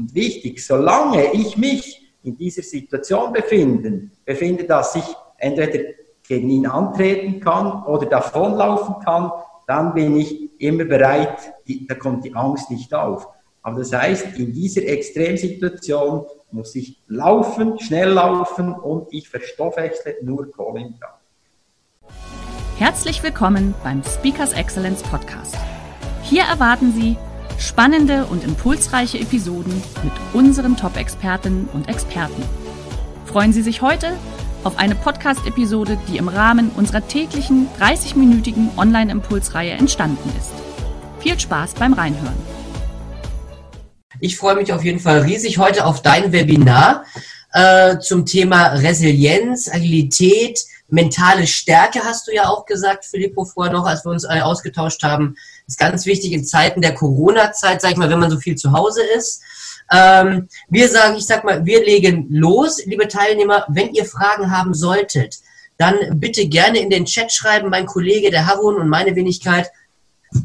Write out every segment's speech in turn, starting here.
Und wichtig, solange ich mich in dieser Situation befinde, befinde, dass ich entweder gegen ihn antreten kann oder davonlaufen kann, dann bin ich immer bereit, die, da kommt die Angst nicht auf. Aber das heißt, in dieser Extremsituation muss ich laufen, schnell laufen und ich verstoffwechsle nur Kohlenhydrate. Herzlich willkommen beim Speakers Excellence Podcast. Hier erwarten Sie spannende und impulsreiche Episoden mit unseren Top-Expertinnen und Experten. Freuen Sie sich heute auf eine Podcast-Episode, die im Rahmen unserer täglichen 30-minütigen Online-Impulsreihe entstanden ist. Viel Spaß beim Reinhören. Ich freue mich auf jeden Fall riesig heute auf dein Webinar äh, zum Thema Resilienz, Agilität, mentale Stärke hast du ja auch gesagt, Filippo, vorher noch, als wir uns äh, ausgetauscht haben. Ist ganz wichtig in Zeiten der Corona-Zeit, sag ich mal, wenn man so viel zu Hause ist. Ähm, wir sagen, ich sag mal, wir legen los, liebe Teilnehmer. Wenn ihr Fragen haben solltet, dann bitte gerne in den Chat schreiben. Mein Kollege, der Harun und meine Wenigkeit,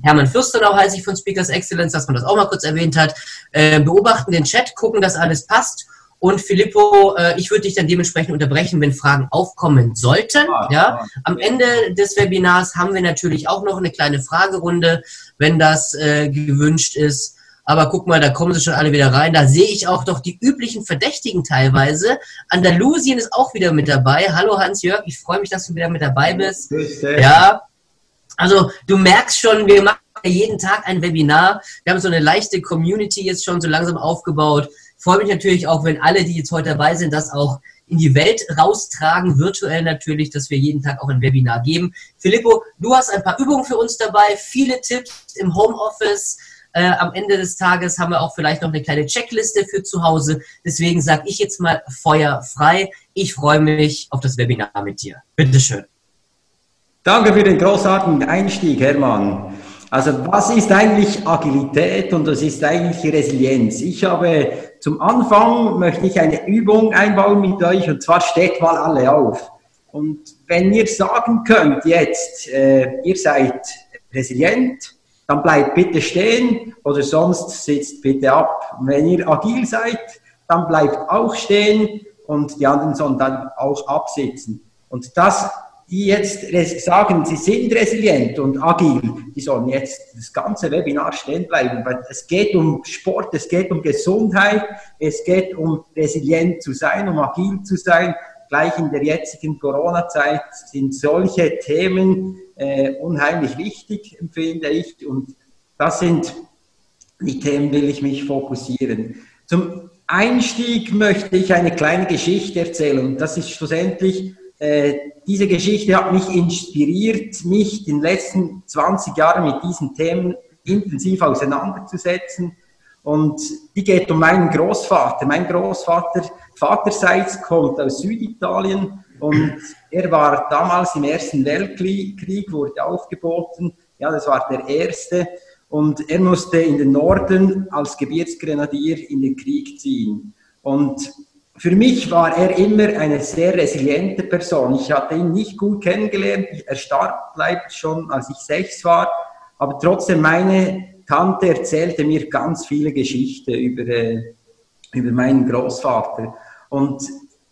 Hermann Fürstenau heiße ich von Speakers Excellence, dass man das auch mal kurz erwähnt hat, äh, beobachten den Chat, gucken, dass alles passt und Filippo, äh, ich würde dich dann dementsprechend unterbrechen, wenn Fragen aufkommen sollten. Ah, ja. Ah. Am Ende des Webinars haben wir natürlich auch noch eine kleine Fragerunde, wenn das äh, gewünscht ist. Aber guck mal, da kommen sie schon alle wieder rein. Da sehe ich auch doch die üblichen Verdächtigen teilweise. Andalusien ist auch wieder mit dabei. Hallo Hans-Jörg, ich freue mich, dass du wieder mit dabei bist. Ja. Also du merkst schon, wir machen jeden Tag ein Webinar. Wir haben so eine leichte Community jetzt schon so langsam aufgebaut freue mich natürlich auch, wenn alle, die jetzt heute dabei sind, das auch in die Welt raustragen, virtuell natürlich, dass wir jeden Tag auch ein Webinar geben. Filippo, du hast ein paar Übungen für uns dabei, viele Tipps im Homeoffice. Äh, am Ende des Tages haben wir auch vielleicht noch eine kleine Checkliste für zu Hause. Deswegen sage ich jetzt mal Feuer frei. Ich freue mich auf das Webinar mit dir. Bitteschön. Danke für den großartigen Einstieg, Hermann. Also was ist eigentlich Agilität und was ist eigentlich Resilienz? Ich habe zum Anfang möchte ich eine Übung einbauen mit euch und zwar steht mal alle auf. Und wenn ihr sagen könnt jetzt, äh, ihr seid resilient, dann bleibt bitte stehen oder sonst sitzt bitte ab. Wenn ihr agil seid, dann bleibt auch stehen und die anderen sollen dann auch absitzen. Und das die jetzt sagen, sie sind resilient und agil, die sollen jetzt das ganze Webinar stehen bleiben, weil es geht um Sport, es geht um Gesundheit, es geht um resilient zu sein, um agil zu sein. Gleich in der jetzigen Corona-Zeit sind solche Themen äh, unheimlich wichtig, empfinde ich. Und das sind die Themen, will ich mich fokussieren. Zum Einstieg möchte ich eine kleine Geschichte erzählen. Das ist schlussendlich äh, diese Geschichte hat mich inspiriert, mich in den letzten 20 Jahren mit diesen Themen intensiv auseinanderzusetzen. Und die geht um meinen Großvater. Mein Großvater, vaterseits, kommt aus Süditalien und er war damals im Ersten Weltkrieg, wurde aufgeboten. Ja, das war der erste. Und er musste in den Norden als Gebirgsgrenadier in den Krieg ziehen. Und für mich war er immer eine sehr resiliente Person. Ich hatte ihn nicht gut kennengelernt. Er starb leider schon, als ich sechs war. Aber trotzdem, meine Tante erzählte mir ganz viele Geschichten über, äh, über meinen Großvater. Und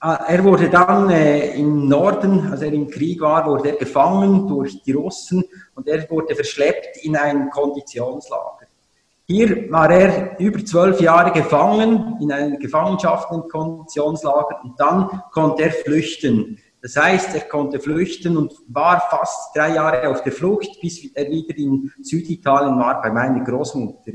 äh, er wurde dann äh, im Norden, als er im Krieg war, wurde er gefangen durch die Russen und er wurde verschleppt in ein Konditionslager. Hier war er über zwölf Jahre gefangen in einer Gefangenschaft im Konditionslager und dann konnte er flüchten. Das heißt, er konnte flüchten und war fast drei Jahre auf der Flucht, bis er wieder in Süditalien war bei meiner Großmutter.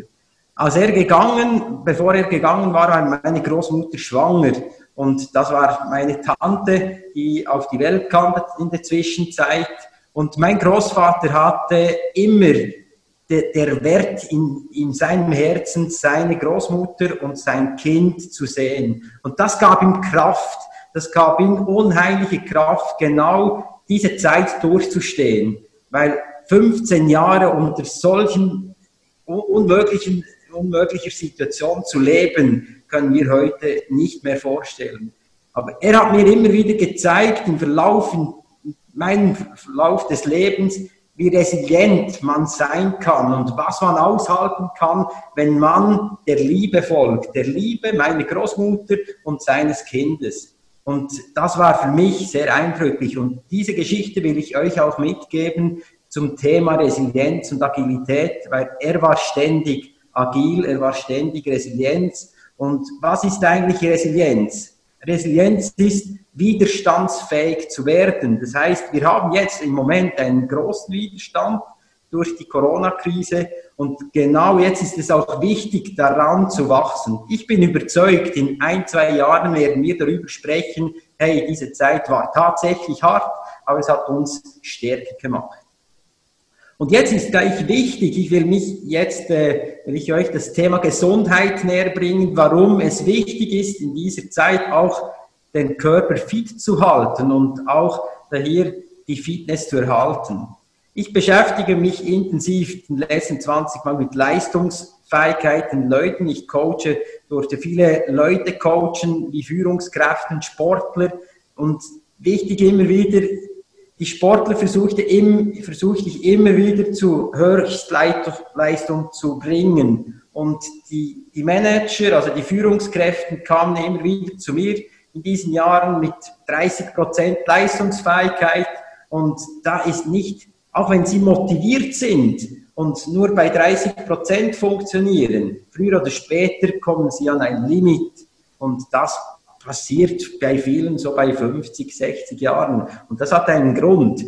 Als er gegangen, bevor er gegangen war, war meine Großmutter schwanger. Und das war meine Tante, die auf die Welt kam in der Zwischenzeit. Und mein Großvater hatte immer der, der Wert in, in seinem Herzen, seine Großmutter und sein Kind zu sehen. Und das gab ihm Kraft, das gab ihm unheimliche Kraft, genau diese Zeit durchzustehen. Weil 15 Jahre unter solchen unmöglichen, unmöglicher Situation zu leben, können wir heute nicht mehr vorstellen. Aber er hat mir immer wieder gezeigt, im Verlauf, in meinem Verlauf des Lebens, wie resilient man sein kann und was man aushalten kann, wenn man der Liebe folgt, der Liebe meiner Großmutter und seines Kindes. Und das war für mich sehr eindrücklich. Und diese Geschichte will ich euch auch mitgeben zum Thema Resilienz und Agilität, weil er war ständig agil, er war ständig Resilienz. Und was ist eigentlich Resilienz? Resilienz ist, widerstandsfähig zu werden. Das heißt, wir haben jetzt im Moment einen großen Widerstand durch die Corona-Krise und genau jetzt ist es auch wichtig, daran zu wachsen. Ich bin überzeugt, in ein, zwei Jahren werden wir darüber sprechen, hey, diese Zeit war tatsächlich hart, aber es hat uns stärker gemacht. Und jetzt ist gleich wichtig, ich will mich jetzt, äh, will ich euch das Thema Gesundheit näher bringen, warum es wichtig ist, in dieser Zeit auch den Körper fit zu halten und auch hier die Fitness zu erhalten. Ich beschäftige mich intensiv in den letzten 20 Mal mit Leistungsfähigkeiten Leuten. Ich coache, durfte viele Leute coachen, wie Führungskräfte, Sportler und wichtig immer wieder, die Sportler versuchte, im, versuchte ich immer wieder zu Höchstleistung zu bringen. Und die, die Manager, also die Führungskräfte kamen immer wieder zu mir in diesen Jahren mit 30 Prozent Leistungsfähigkeit. Und da ist nicht, auch wenn sie motiviert sind und nur bei 30 Prozent funktionieren, früher oder später kommen sie an ein Limit. Und das passiert bei vielen so bei 50, 60 Jahren. Und das hat einen Grund.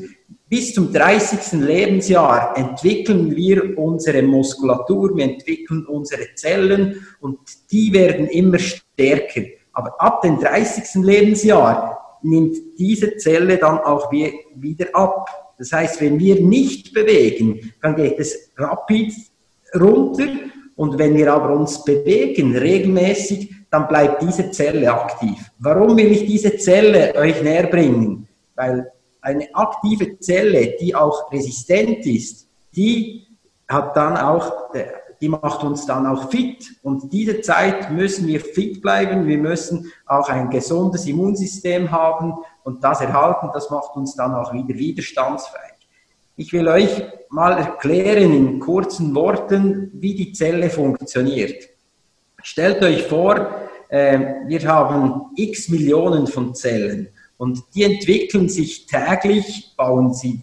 Bis zum 30. Lebensjahr entwickeln wir unsere Muskulatur, wir entwickeln unsere Zellen und die werden immer stärker. Aber ab dem 30. Lebensjahr nimmt diese Zelle dann auch wieder ab. Das heißt, wenn wir nicht bewegen, dann geht es rapid runter und wenn wir aber uns bewegen, regelmäßig, dann bleibt diese Zelle aktiv. Warum will ich diese Zelle euch näher bringen? Weil eine aktive Zelle, die auch resistent ist, die hat dann auch, die macht uns dann auch fit. Und diese Zeit müssen wir fit bleiben. Wir müssen auch ein gesundes Immunsystem haben und das erhalten. Das macht uns dann auch wieder widerstandsfähig. Ich will euch mal erklären in kurzen Worten, wie die Zelle funktioniert. Stellt euch vor, ähm, wir haben x Millionen von Zellen und die entwickeln sich täglich, bauen sie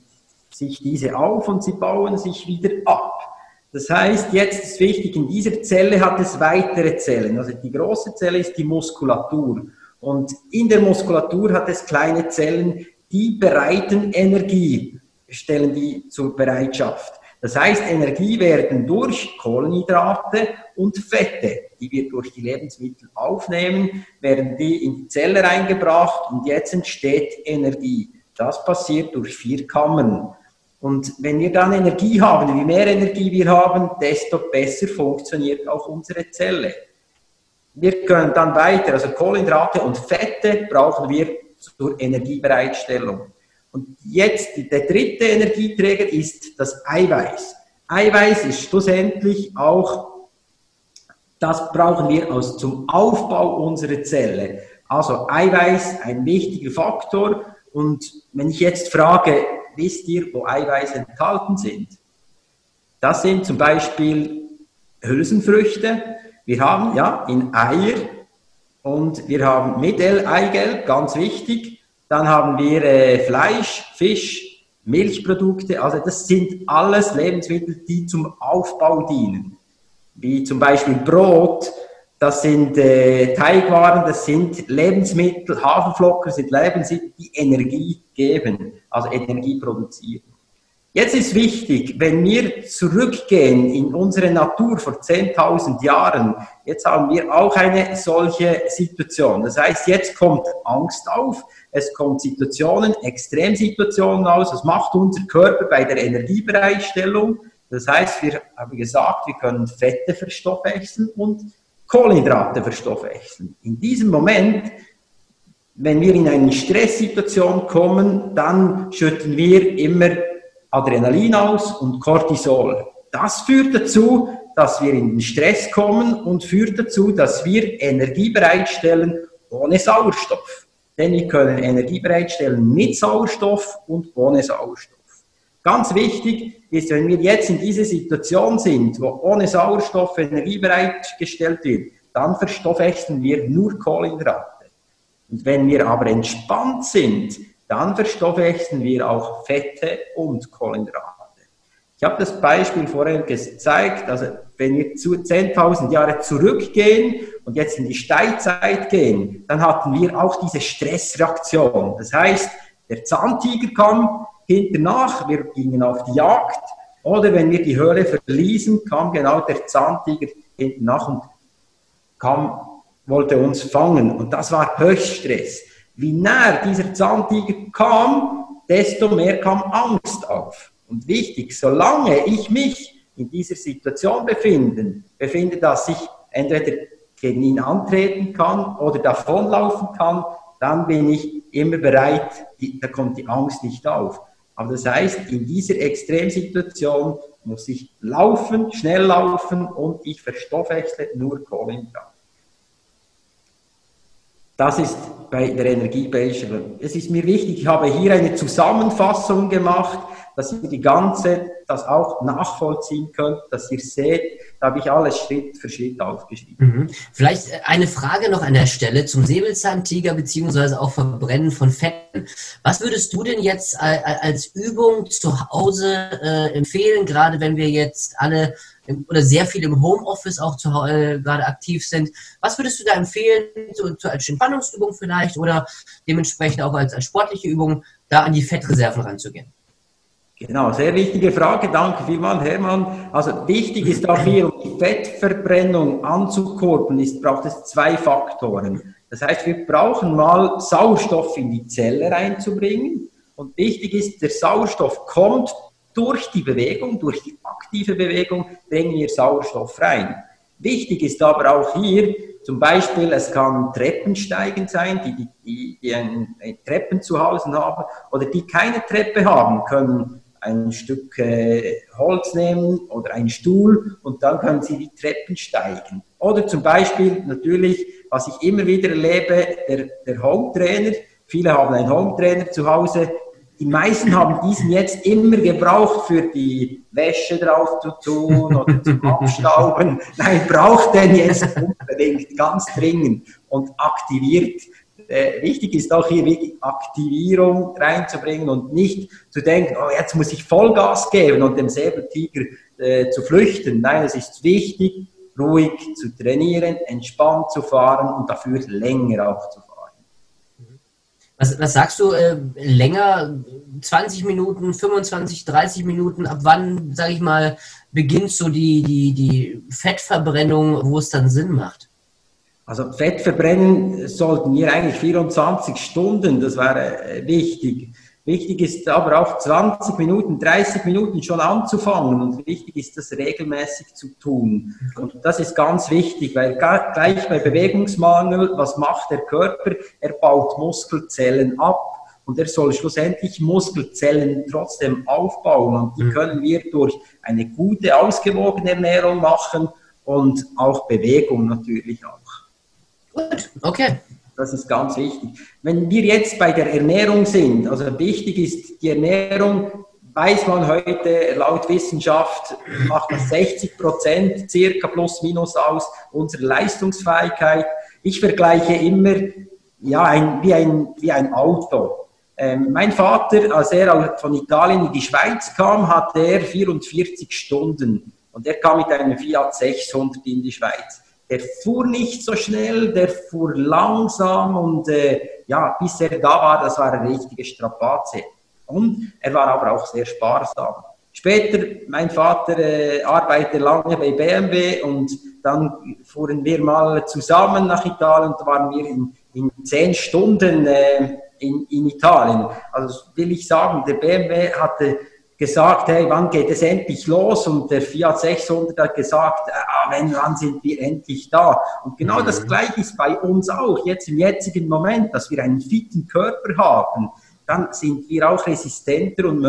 sich diese auf und sie bauen sich wieder ab. Das heißt, jetzt ist wichtig, in dieser Zelle hat es weitere Zellen. Also die große Zelle ist die Muskulatur. Und in der Muskulatur hat es kleine Zellen, die bereiten Energie, stellen die zur Bereitschaft. Das heißt, Energie werden durch Kohlenhydrate und Fette, die wir durch die Lebensmittel aufnehmen, werden die in die Zelle reingebracht und jetzt entsteht Energie. Das passiert durch vier Kammern. Und wenn wir dann Energie haben, wie mehr Energie wir haben, desto besser funktioniert auch unsere Zelle. Wir können dann weiter, also Kohlenhydrate und Fette brauchen wir zur Energiebereitstellung. Und jetzt der dritte Energieträger ist das Eiweiß. Eiweiß ist schlussendlich auch, das brauchen wir aus, zum Aufbau unserer Zelle. Also Eiweiß ein wichtiger Faktor. Und wenn ich jetzt frage, wisst ihr, wo Eiweiß enthalten sind? Das sind zum Beispiel Hülsenfrüchte. Wir haben ja in Eier und wir haben mit Eigelb, ganz wichtig. Dann haben wir äh, Fleisch, Fisch, Milchprodukte. Also das sind alles Lebensmittel, die zum Aufbau dienen. Wie zum Beispiel Brot, das sind äh, Teigwaren, das sind Lebensmittel, Haferflocken sind Lebensmittel, die Energie geben, also Energie produzieren. Jetzt ist wichtig, wenn wir zurückgehen in unsere Natur vor 10.000 Jahren, jetzt haben wir auch eine solche Situation. Das heißt, jetzt kommt Angst auf, es kommen Situationen, Extremsituationen aus, das macht unser Körper bei der Energiebereitstellung. Das heißt, wir haben gesagt, wir können Fette verstoffwechseln und Kohlenhydrate verstoffwechseln. In diesem Moment, wenn wir in eine Stresssituation kommen, dann schütten wir immer Adrenalin aus und Cortisol. Das führt dazu, dass wir in den Stress kommen und führt dazu, dass wir Energie bereitstellen ohne Sauerstoff. Denn wir können Energie bereitstellen mit Sauerstoff und ohne Sauerstoff. Ganz wichtig ist, wenn wir jetzt in dieser Situation sind, wo ohne Sauerstoff Energie bereitgestellt wird, dann verstoffwechseln wir nur Kohlenhydrate. Und wenn wir aber entspannt sind, dann verstoffwechseln wir auch Fette und Kohlenhydrate. Ich habe das Beispiel vorher gezeigt, also wenn wir zu 10.000 Jahre zurückgehen und jetzt in die Steinzeit gehen, dann hatten wir auch diese Stressreaktion. Das heißt, der Zahntiger kam hinternach, wir gingen auf die Jagd, oder wenn wir die Höhle verließen, kam genau der Zahntiger hinternach und kam, wollte uns fangen. Und das war Höchststress. Wie näher dieser Zahntiger kam, desto mehr kam Angst auf. Und wichtig, solange ich mich in dieser Situation befinde, befinde, dass ich entweder gegen ihn antreten kann oder davonlaufen kann, dann bin ich immer bereit, da kommt die Angst nicht auf. Aber das heißt, in dieser Extremsituation muss ich laufen, schnell laufen und ich verstoffwechsle nur Kohlenhydrate. Das ist bei der Energiebeistellung. Es ist mir wichtig, ich habe hier eine Zusammenfassung gemacht, dass ihr die ganze, das auch nachvollziehen könnt, dass ihr seht, da habe ich alles Schritt für Schritt aufgeschrieben. Mhm. Vielleicht eine Frage noch an der Stelle zum Säbelzahntiger beziehungsweise auch Verbrennen von Fetten. Was würdest du denn jetzt als Übung zu Hause äh, empfehlen, gerade wenn wir jetzt alle oder sehr viel im Homeoffice auch zu, äh, gerade aktiv sind. Was würdest du da empfehlen, so, so, als Entspannungsübung vielleicht oder dementsprechend auch als, als sportliche Übung, da an die Fettreserven ranzugehen? Genau, sehr wichtige Frage. Danke vielmals, Hermann. Also wichtig ist auch hier, um die Fettverbrennung anzukurbeln, ist, braucht es zwei Faktoren. Das heißt, wir brauchen mal Sauerstoff in die Zelle reinzubringen. Und wichtig ist, der Sauerstoff kommt durch die Bewegung, durch die aktive Bewegung, bringen wir Sauerstoff rein. Wichtig ist aber auch hier, zum Beispiel, es kann Treppensteigen sein, die, die, die, die ein, Treppen zu Hause haben oder die keine Treppe haben, können ein Stück äh, Holz nehmen oder einen Stuhl und dann können Sie die Treppen steigen. Oder zum Beispiel natürlich, was ich immer wieder erlebe, der, der Home-Trainer. Viele haben einen Home-Trainer zu Hause. Die meisten haben diesen jetzt immer gebraucht für die Wäsche drauf zu tun oder zum Abstauben. Nein, braucht den jetzt unbedingt, ganz dringend und aktiviert äh, wichtig ist auch hier wirklich Aktivierung reinzubringen und nicht zu denken, oh, jetzt muss ich Vollgas geben und dem Säbeltiger äh, zu flüchten. Nein, es ist wichtig, ruhig zu trainieren, entspannt zu fahren und dafür länger auch zu fahren. Was, was sagst du, äh, länger, 20 Minuten, 25, 30 Minuten, ab wann, sage ich mal, beginnt so die, die, die Fettverbrennung, wo es dann Sinn macht? Also Fett verbrennen sollten wir eigentlich 24 Stunden, das wäre äh, wichtig. Wichtig ist aber auch 20 Minuten, 30 Minuten schon anzufangen und wichtig ist das regelmäßig zu tun. Und das ist ganz wichtig, weil gleich bei Bewegungsmangel, was macht der Körper? Er baut Muskelzellen ab und er soll schlussendlich Muskelzellen trotzdem aufbauen und die mhm. können wir durch eine gute, ausgewogene Ernährung machen und auch Bewegung natürlich auch. Gut, okay. Das ist ganz wichtig. Wenn wir jetzt bei der Ernährung sind, also wichtig ist die Ernährung, weiß man heute laut Wissenschaft, macht das 60 Prozent circa plus minus aus unserer Leistungsfähigkeit. Ich vergleiche immer ja, ein, wie, ein, wie ein Auto. Ähm, mein Vater, als er von Italien in die Schweiz kam, hatte er 44 Stunden und er kam mit einem Fiat 600 in die Schweiz der fuhr nicht so schnell, der fuhr langsam und äh, ja, bis er da war, das war eine richtige Strapaze. Und er war aber auch sehr sparsam. Später, mein Vater äh, arbeitete lange bei BMW und dann fuhren wir mal zusammen nach Italien und waren wir in, in zehn Stunden äh, in, in Italien. Also will ich sagen, der BMW hatte gesagt, hey, wann geht es endlich los? Und der Fiat 600 hat gesagt, ah, wenn, wann sind wir endlich da? Und genau mhm. das Gleiche ist bei uns auch, jetzt im jetzigen Moment, dass wir einen fitten Körper haben, dann sind wir auch resistenter und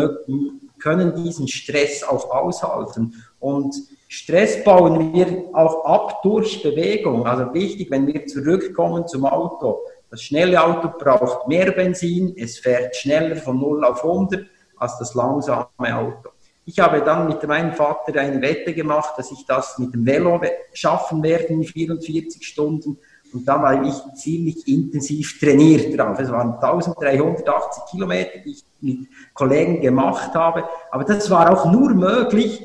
können diesen Stress auch aushalten. Und Stress bauen wir auch ab durch Bewegung. Also wichtig, wenn wir zurückkommen zum Auto. Das schnelle Auto braucht mehr Benzin, es fährt schneller von 0 auf 100 als das langsame Auto. Ich habe dann mit meinem Vater eine Wette gemacht, dass ich das mit dem Velo schaffen werde in 44 Stunden. Und da war ich ziemlich intensiv trainiert drauf. Es waren 1380 Kilometer, die ich mit Kollegen gemacht habe. Aber das war auch nur möglich,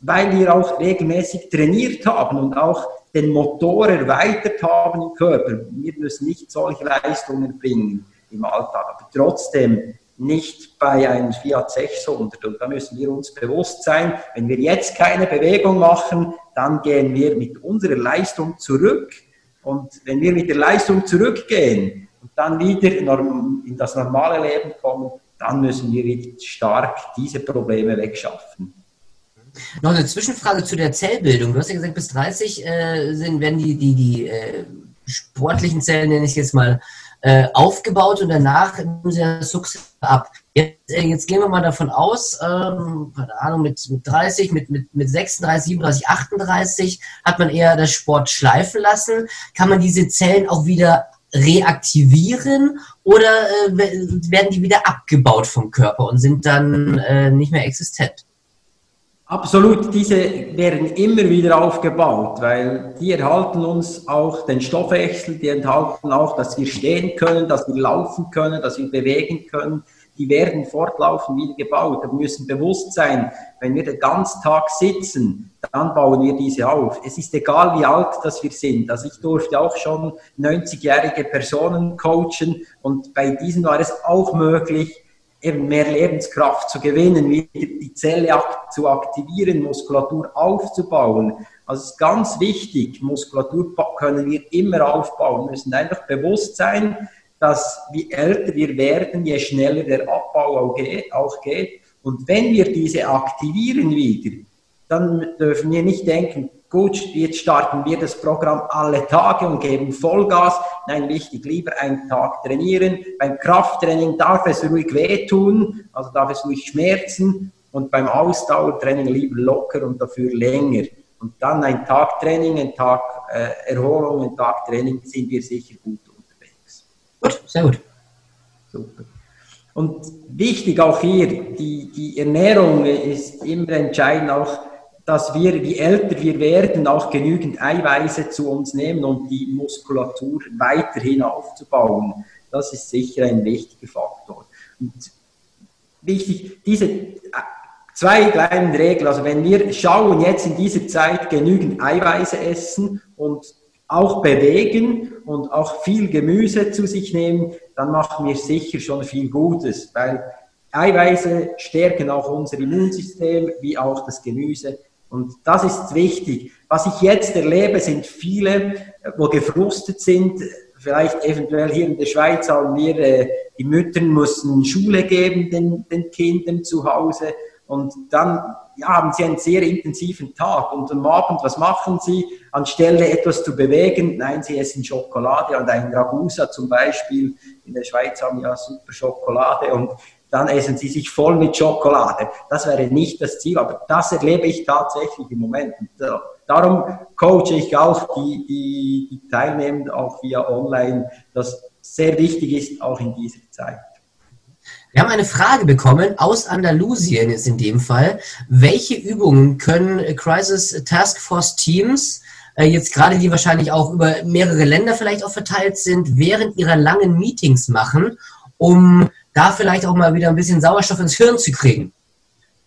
weil wir auch regelmäßig trainiert haben und auch den Motor erweitert haben im Körper. Wir müssen nicht solche Leistungen bringen im Alltag, aber trotzdem nicht bei einem Fiat 600. Und da müssen wir uns bewusst sein, wenn wir jetzt keine Bewegung machen, dann gehen wir mit unserer Leistung zurück. Und wenn wir mit der Leistung zurückgehen und dann wieder in das normale Leben kommen, dann müssen wir stark diese Probleme wegschaffen. Noch eine Zwischenfrage zu der Zellbildung. Du hast ja gesagt, bis 30 äh, sind, werden die, die, die äh, sportlichen Zellen, nenne ich jetzt mal, äh, aufgebaut und danach nehmen sie das sukzessive ab. Jetzt, äh, jetzt, gehen wir mal davon aus, ähm, keine Ahnung, mit, mit 30, mit, mit, mit 36, 37, 38 hat man eher das Sport schleifen lassen. Kann man diese Zellen auch wieder reaktivieren oder äh, werden die wieder abgebaut vom Körper und sind dann äh, nicht mehr existent? Absolut, diese werden immer wieder aufgebaut, weil die erhalten uns auch den Stoffwechsel, die enthalten auch, dass wir stehen können, dass wir laufen können, dass wir bewegen können. Die werden fortlaufend wieder gebaut. Wir müssen bewusst sein, wenn wir den ganzen Tag sitzen, dann bauen wir diese auf. Es ist egal, wie alt das wir sind. Also ich durfte auch schon 90-jährige Personen coachen und bei diesen war es auch möglich, eben mehr Lebenskraft zu gewinnen, wieder die Zelle zu aktivieren, Muskulatur aufzubauen. Also es ist ganz wichtig, Muskulatur können wir immer aufbauen, wir müssen einfach bewusst sein, dass je älter wir werden, je schneller der Abbau auch geht. Und wenn wir diese aktivieren wieder, dann dürfen wir nicht denken, gut, jetzt starten wir das Programm alle Tage und geben Vollgas. Nein, wichtig, lieber einen Tag trainieren. Beim Krafttraining darf es ruhig wehtun, also darf es ruhig schmerzen und beim Ausdauertraining lieber locker und dafür länger. Und dann ein Tag Training, ein Tag äh, Erholung, ein Tag Training sind wir sicher gut unterwegs. Gut, sehr gut. Super. Und wichtig auch hier, die, die Ernährung ist immer entscheidend, auch dass wir, je älter wir werden, auch genügend Eiweiße zu uns nehmen, um die Muskulatur weiterhin aufzubauen. Das ist sicher ein wichtiger Faktor. Und wichtig, diese zwei kleinen Regeln, also wenn wir schauen, jetzt in dieser Zeit genügend Eiweiße essen und auch bewegen und auch viel Gemüse zu sich nehmen, dann machen wir sicher schon viel Gutes, weil Eiweiße stärken auch unser Immunsystem, wie auch das Gemüse. Und das ist wichtig. Was ich jetzt erlebe, sind viele, wo gefrustet sind. Vielleicht eventuell hier in der Schweiz haben wir, äh, die Mütter müssen Schule geben den, den Kindern zu Hause. Und dann ja, haben sie einen sehr intensiven Tag. Und am Abend, was machen sie? Anstelle etwas zu bewegen, nein, sie essen Schokolade und ein Ragusa zum Beispiel. In der Schweiz haben wir ja super Schokolade und dann essen sie sich voll mit Schokolade. Das wäre nicht das Ziel, aber das erlebe ich tatsächlich im Moment. Äh, darum coache ich auch die, die, die Teilnehmenden auch via Online, das sehr wichtig ist, auch in dieser Zeit. Wir haben eine Frage bekommen aus Andalusien ist in dem Fall. Welche Übungen können Crisis Task Force Teams äh, jetzt gerade die wahrscheinlich auch über mehrere Länder vielleicht auch verteilt sind, während ihrer langen Meetings machen, um da vielleicht auch mal wieder ein bisschen Sauerstoff ins Hirn zu kriegen?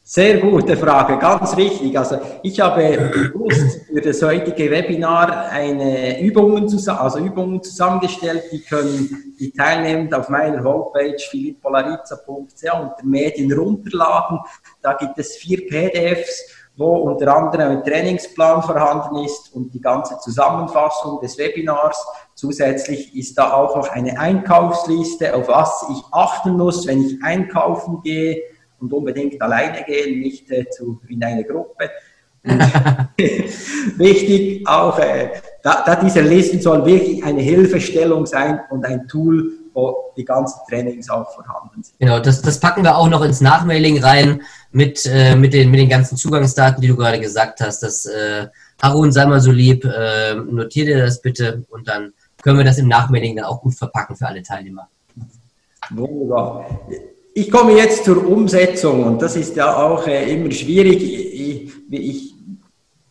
Sehr gute Frage, ganz richtig. Also ich habe bewusst für das heutige Webinar eine Übungen, also Übungen zusammengestellt, die können die Teilnehmenden auf meiner Homepage philippolarizza.ch unter Medien runterladen. Da gibt es vier PDFs wo unter anderem ein Trainingsplan vorhanden ist und die ganze Zusammenfassung des Webinars. Zusätzlich ist da auch noch eine Einkaufsliste, auf was ich achten muss, wenn ich einkaufen gehe und unbedingt alleine gehen, nicht äh, zu, in eine Gruppe. wichtig auch, äh, da, da diese Listen soll wirklich eine Hilfestellung sein und ein Tool, wo die ganzen Trainings auch vorhanden sind. Genau, das, das packen wir auch noch ins Nachmailing rein mit, äh, mit, den, mit den ganzen Zugangsdaten, die du gerade gesagt hast. Das, äh, Harun, sei mal so lieb, äh, notier dir das bitte und dann können wir das im Nachmailing dann auch gut verpacken für alle Teilnehmer. Wunderbar. Ich komme jetzt zur Umsetzung und das ist ja auch äh, immer schwierig. Ich, ich,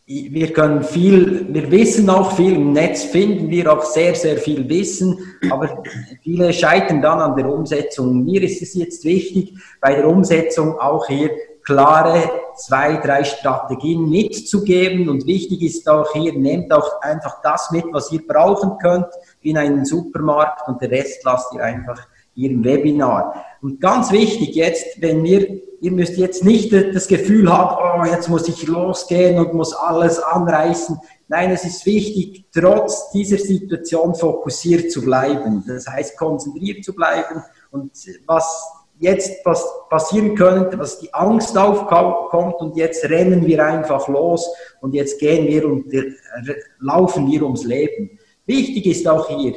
wir können viel, wir wissen auch viel, im Netz finden wir auch sehr, sehr viel Wissen, aber viele scheitern dann an der Umsetzung. Mir ist es jetzt wichtig, bei der Umsetzung auch hier klare zwei, drei Strategien mitzugeben und wichtig ist auch hier, nehmt auch einfach das mit, was ihr brauchen könnt in einen Supermarkt und der Rest lasst ihr einfach hier im Webinar. Und ganz wichtig jetzt, wenn wir ihr müsst jetzt nicht das Gefühl haben, oh, jetzt muss ich losgehen und muss alles anreißen. Nein, es ist wichtig, trotz dieser Situation fokussiert zu bleiben. Das heißt, konzentriert zu bleiben. Und was jetzt passieren könnte, dass die Angst aufkommt und jetzt rennen wir einfach los und jetzt gehen wir und laufen wir ums Leben. Wichtig ist auch hier,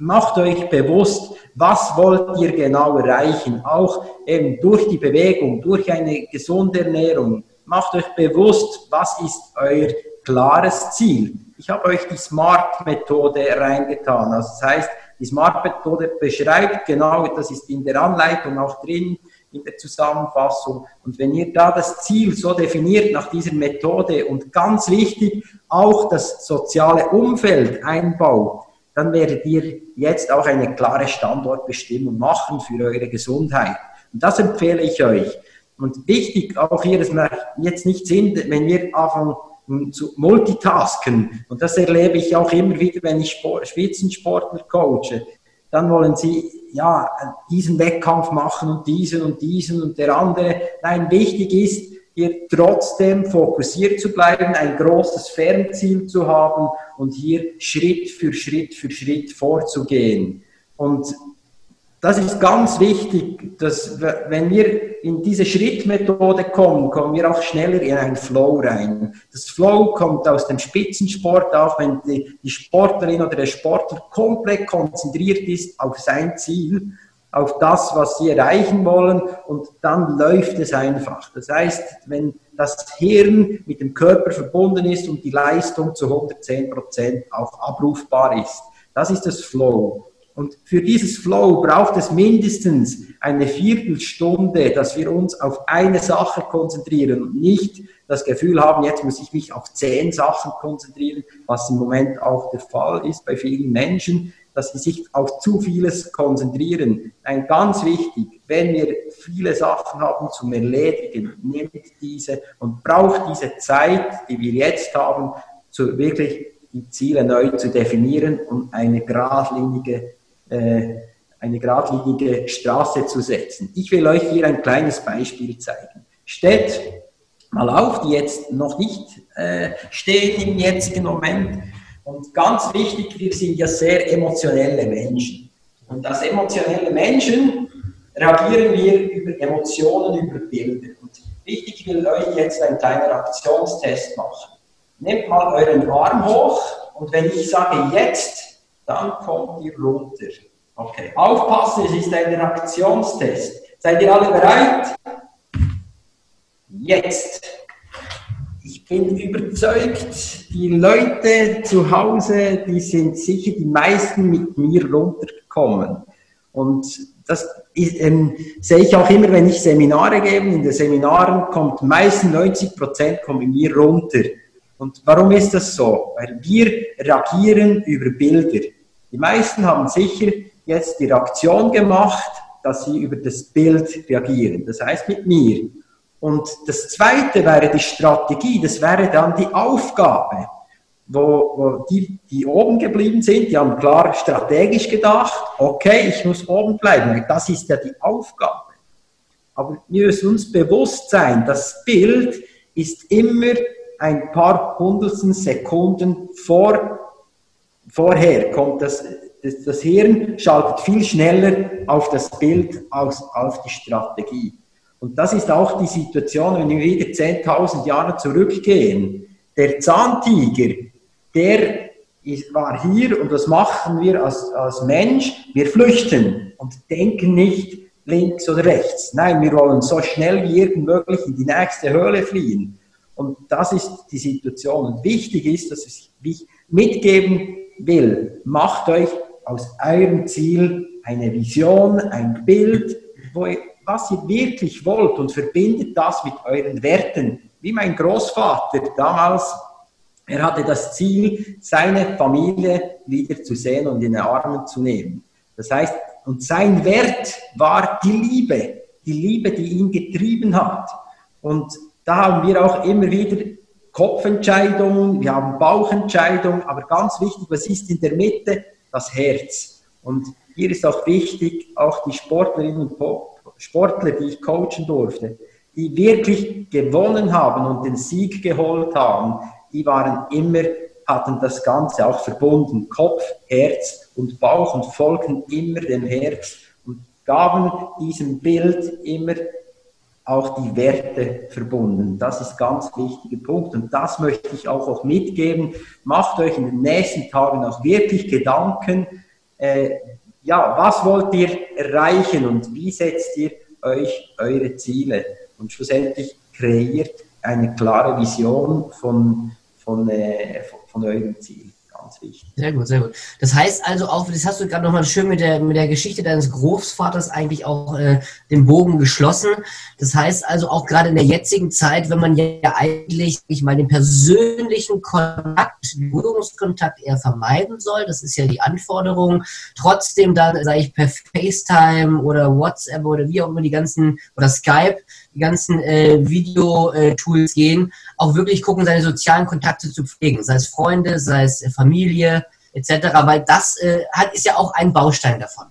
macht euch bewusst, was wollt ihr genau erreichen, auch eben durch die Bewegung, durch eine gesunde Ernährung. Macht euch bewusst, was ist euer klares Ziel. Ich habe euch die SMART-Methode reingetan. Also das heißt, die SMART-Methode beschreibt genau, das ist in der Anleitung auch drin, in der Zusammenfassung. Und wenn ihr da das Ziel so definiert nach dieser Methode und ganz wichtig, auch das soziale Umfeld einbaut, dann werdet ihr jetzt auch eine klare Standortbestimmung machen für eure Gesundheit. Und das empfehle ich euch. Und wichtig auch hier, dass wir jetzt nicht sind, wenn wir anfangen zu multitasken. Und das erlebe ich auch immer wieder, wenn ich Sport, Spitzensportler coache. Dann wollen sie ja diesen Wettkampf machen und diesen und diesen und der andere. Nein, wichtig ist, hier trotzdem fokussiert zu bleiben, ein großes Fernziel zu haben und hier Schritt für Schritt für Schritt vorzugehen. Und das ist ganz wichtig, dass wenn wir in diese Schrittmethode kommen, kommen wir auch schneller in einen Flow rein. Das Flow kommt aus dem Spitzensport, auch wenn die, die Sportlerin oder der Sportler komplett konzentriert ist auf sein Ziel auf das, was sie erreichen wollen und dann läuft es einfach. Das heißt, wenn das Hirn mit dem Körper verbunden ist und die Leistung zu 110 Prozent auch abrufbar ist, das ist das Flow. Und für dieses Flow braucht es mindestens eine Viertelstunde, dass wir uns auf eine Sache konzentrieren und nicht das Gefühl haben, jetzt muss ich mich auf zehn Sachen konzentrieren, was im Moment auch der Fall ist bei vielen Menschen dass sie sich auf zu vieles konzentrieren. Ein ganz wichtig, wenn wir viele Sachen haben zum Erledigen, nehmt diese und braucht diese Zeit, die wir jetzt haben, zu wirklich die Ziele neu zu definieren und eine geradlinige, äh, eine geradlinige Straße zu setzen. Ich will euch hier ein kleines Beispiel zeigen. Stellt mal auf, die jetzt noch nicht äh, stehen im jetzigen Moment, und ganz wichtig, wir sind ja sehr emotionelle Menschen. Und als emotionelle Menschen reagieren wir über Emotionen, über Bilder. Und wichtig, ich will euch jetzt einen kleinen Aktionstest machen. Nehmt mal euren Arm hoch und wenn ich sage jetzt, dann kommt ihr runter. Okay, aufpassen, es ist ein Reaktionstest. Seid ihr alle bereit? Jetzt bin überzeugt, die Leute zu Hause, die sind sicher die meisten mit mir runtergekommen. Und das ähm, sehe ich auch immer, wenn ich Seminare gebe. In den Seminaren kommt meistens 90 Prozent kommen mir runter. Und warum ist das so? Weil wir reagieren über Bilder. Die meisten haben sicher jetzt die Reaktion gemacht, dass sie über das Bild reagieren. Das heißt mit mir. Und das zweite wäre die Strategie, das wäre dann die Aufgabe, wo, wo die, die oben geblieben sind, die haben klar strategisch gedacht, okay, ich muss oben bleiben, das ist ja die Aufgabe. Aber wir müssen uns bewusst sein, das Bild ist immer ein paar Hundertstel Sekunden vor, vorher, kommt das, das, das Hirn schaltet viel schneller auf das Bild als auf die Strategie. Und das ist auch die Situation, wenn wir wieder 10.000 Jahre zurückgehen. Der Zahntiger, der war hier und was machen wir als, als Mensch? Wir flüchten und denken nicht links oder rechts. Nein, wir wollen so schnell wie irgend möglich in die nächste Höhle fliehen. Und das ist die Situation. Und wichtig ist, dass ich mitgeben will, macht euch aus eurem Ziel eine Vision, ein Bild, wo ihr, was ihr wirklich wollt und verbindet das mit euren Werten. Wie mein Großvater damals er hatte das Ziel, seine Familie wieder zu sehen und in den Armen zu nehmen. Das heißt, und sein Wert war die Liebe, die Liebe, die ihn getrieben hat. Und da haben wir auch immer wieder Kopfentscheidungen, wir haben Bauchentscheidungen, aber ganz wichtig, was ist in der Mitte? Das Herz. Und hier ist auch wichtig, auch die Sportlerinnen und Sportler, die ich coachen durfte, die wirklich gewonnen haben und den Sieg geholt haben, die waren immer, hatten das Ganze auch verbunden, Kopf, Herz und Bauch und folgten immer dem Herz und gaben diesem Bild immer auch die Werte verbunden. Das ist ein ganz wichtiger Punkt und das möchte ich auch, auch mitgeben. Macht euch in den nächsten Tagen auch wirklich Gedanken, äh, ja, was wollt ihr erreichen und wie setzt ihr euch eure Ziele? Und schlussendlich kreiert eine klare Vision von, von, äh, von, von eurem Ziel. Ganz wichtig. Sehr gut, sehr gut. Das heißt also auch, das hast du gerade nochmal schön mit der, mit der Geschichte deines Großvaters eigentlich auch äh, den Bogen geschlossen. Das heißt also auch gerade in der jetzigen Zeit, wenn man ja eigentlich, ich meine, den persönlichen Kontakt, den Berührungskontakt eher vermeiden soll, das ist ja die Anforderung, trotzdem dann, sage ich, per FaceTime oder WhatsApp oder wie auch immer die ganzen, oder Skype, die ganzen äh, Video-Tools gehen, auch wirklich gucken, seine sozialen Kontakte zu pflegen, sei es Freunde, sei es äh, Familie etc., weil das äh, hat, ist ja auch ein Baustein davon.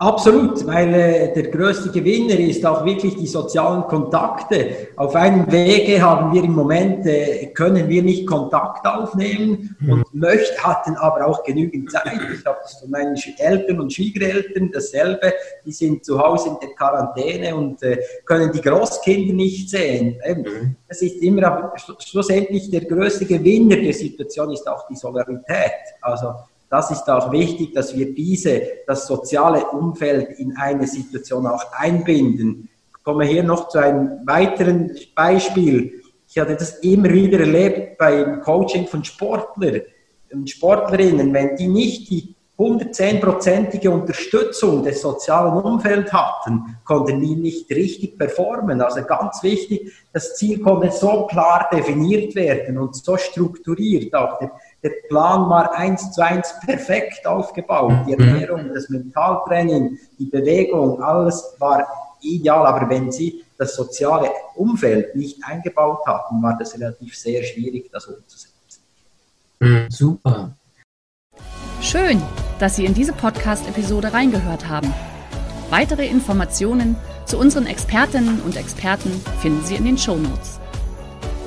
Absolut, weil äh, der größte Gewinner ist auch wirklich die sozialen Kontakte. Auf einem Wege haben wir im Moment, äh, können wir nicht Kontakt aufnehmen mhm. und möchten, hatten aber auch genügend Zeit. Ich habe das von meinen Eltern und Schwiegereltern dasselbe. Die sind zu Hause in der Quarantäne und äh, können die Großkinder nicht sehen. Mhm. Das ist immer, schlussendlich der größte Gewinner der Situation ist auch die Solidarität. Also das ist auch wichtig, dass wir diese, das soziale Umfeld in eine Situation auch einbinden. Ich komme hier noch zu einem weiteren Beispiel. Ich hatte das immer wieder erlebt beim Coaching von Sportlern und Sportlerinnen, wenn die nicht die 110-prozentige Unterstützung des sozialen Umfelds hatten, konnten die nicht richtig performen. Also ganz wichtig, das Ziel konnte so klar definiert werden und so strukturiert. Auch der, der Plan war eins zu eins perfekt aufgebaut. Die mhm. Ernährung, das Mentaltraining, die Bewegung, alles war ideal. Aber wenn Sie das soziale Umfeld nicht eingebaut hatten, war das relativ sehr schwierig, das umzusetzen. Mhm. Super. Schön, dass Sie in diese Podcast-Episode reingehört haben. Weitere Informationen zu unseren Expertinnen und Experten finden Sie in den Show Notes.